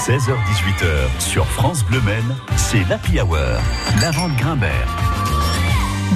16h18h sur France Bleu Maine, c'est l'Happy Hour. La vente Grimbert.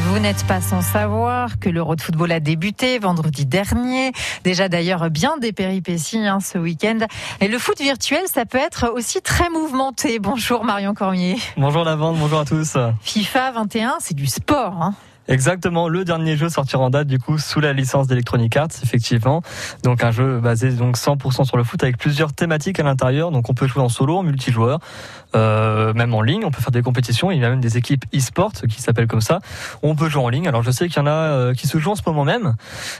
Vous n'êtes pas sans savoir que l'Euro de football a débuté vendredi dernier. Déjà d'ailleurs bien des péripéties hein, ce week-end. Et le foot virtuel, ça peut être aussi très mouvementé. Bonjour Marion Cormier. Bonjour la vente, bonjour à tous. FIFA 21, c'est du sport. Hein. Exactement, le dernier jeu sortira en date du coup sous la licence d'Electronic Arts, effectivement. Donc un jeu basé donc 100% sur le foot avec plusieurs thématiques à l'intérieur. Donc on peut jouer en solo, en multijoueur, euh, même en ligne. On peut faire des compétitions. Il y a même des équipes e-sport qui s'appellent comme ça. On peut jouer en ligne. Alors je sais qu'il y en a euh, qui se jouent en ce moment même,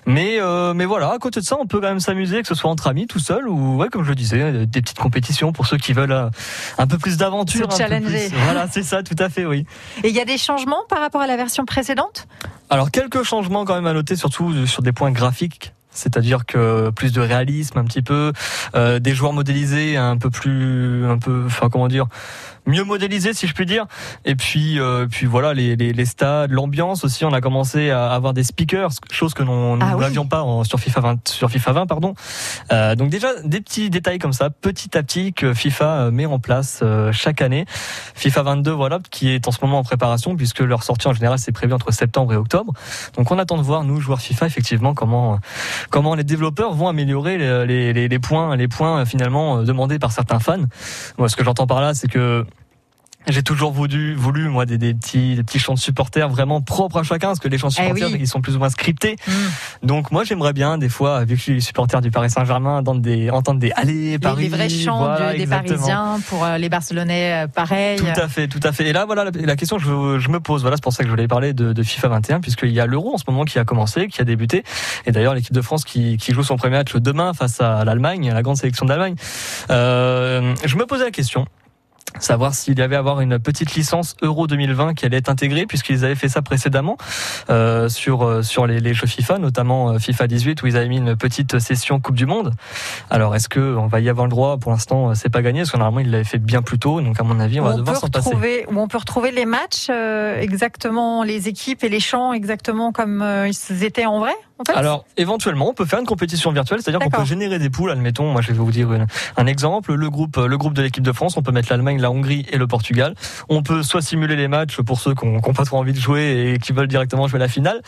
mais euh, mais voilà. À côté de ça, on peut quand même s'amuser, que ce soit entre amis, tout seul ou ouais, comme je le disais, des petites compétitions pour ceux qui veulent euh, un peu plus d'aventure. Challenger. Voilà, c'est ça, tout à fait, oui. Et il y a des changements par rapport à la version précédente? Alors quelques changements quand même à noter, surtout sur des points graphiques. C'est-à-dire que plus de réalisme, un petit peu, euh, des joueurs modélisés, un peu plus, un peu, enfin comment dire, mieux modélisés si je puis dire. Et puis, euh, puis voilà, les, les, les stades, l'ambiance aussi. On a commencé à avoir des speakers, chose que nous Ah oui. n'avions pas en, sur FIFA 20, sur FIFA 20, pardon. Euh, donc déjà des petits détails comme ça, petit à petit que FIFA euh, met en place euh, chaque année. FIFA 22, voilà, qui est en ce moment en préparation puisque leur sortie en général c'est prévu entre septembre et octobre. Donc on attend de voir nous joueurs FIFA effectivement comment comment les développeurs vont améliorer les, les, points les points euh, finalement euh, demandés par certains fans. Moi ce que j'entends par là c'est que j'ai toujours voulu, voulu moi des, des petits, des petits chants de supporters vraiment propres à chacun, parce que les chants de Eh supporters oui. ils sont plus ou moins scriptés. Hmm. Donc moi j'aimerais bien des fois, vu que je suis supporter du Paris Saint-Germain, entendre des, entendre des allez Les- Paris, les, vrais chants voilà, des. Parisiens pour euh, les Barcelonais, euh, pareil. Tout à fait, tout à fait. Et là, voilà la, la question que je, je me pose. Voilà, c'est pour ça que je voulais parler de, de FIFA 21, puisqu'il y a l'Euro en ce moment qui a commencé, qui a débuté. Et d'ailleurs, l'équipe de France qui, qui joue son premier match demain face à l'Allemagne, à la grande sélection d'Allemagne. Euh, je me posais la question. Savoir s'il y avait à avoir une petite licence Euro 2020 qui allait être intégrée, puisqu'ils avaient fait ça précédemment euh, sur euh, sur les, les jeux FIFA, notamment euh, FIFA 18 où ils avaient mis une petite session Coupe du Monde. Alors est-ce que on va y avoir le droit? Pour l'instant, euh, c'est pas gagné, parce que normalement ils l'avaient fait bien plus tôt. Donc à mon avis, on va devoir s'en passer. où on peut retrouver les matchs euh, exactement, les équipes et les champs exactement comme euh, ils étaient en vrai? En fait Alors, éventuellement, on peut faire une compétition virtuelle, c'est-à-dire qu'on peut générer des poules. Admettons, moi, je vais vous dire une- un exemple. Le groupe, le groupe de l'équipe de France, on peut mettre l'Allemagne, la Hongrie et le Portugal. On peut soit simuler les matchs pour ceux qui n'ont pas trop envie de jouer et qui veulent directement jouer la finale,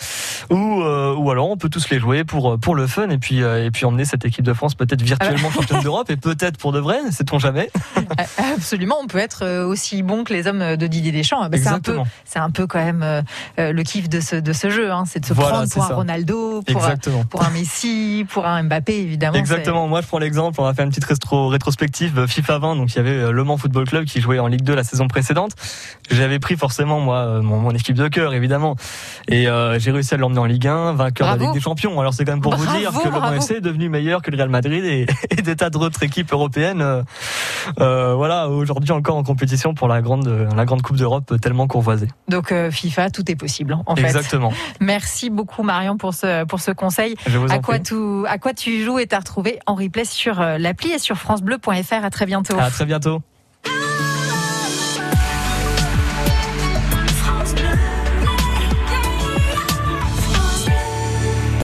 ou, euh, ou alors on peut tous les jouer pour pour le fun et puis euh, et puis emmener cette équipe de France peut-être virtuellement championne d'Europe et peut-être pour de vrai, sait-on jamais. Absolument, on peut être euh, aussi bon que les hommes de Didier Deschamps. Ah bah, C'est un peu, c'est un peu quand même euh, euh, le kiff de ce de ce jeu, hein, c'est de se Voilà, prendre pour un. Ronaldo, pour un, Exactement. pour un Messi, pour un Mbappé évidemment. Exactement. Moi, je prends l'exemple. On a fait une petite rétro rétrospective FIFA 20. Donc, il y avait Le Mans Football Club qui jouait en Ligue 2 la saison précédente. J'avais pris forcément moi mon, mon équipe de cœur, évidemment, et euh, j'ai réussi à l'emmener en Ligue 1, vainqueur de la Bravo. Ligue des Champions. Alors, c'est quand même pour vous Bravo, dire que Le Mans bravo. FC est devenu meilleur que le Real Madrid et, et des tas d'autres équipes européennes. euh, euh, voilà, aujourd'hui encore en compétition pour la grande la grande Coupe d'Europe euh, tellement convoisée. Donc euh, FIFA, tout est possible hein, en fait. Exactement. Merci beaucoup Marion pour ce pour ce conseil. Je vous en À quoi, tout, à quoi tu joues est à retrouver en replay sur l'appli et sur francebleu.fr. À très bientôt. À très bientôt.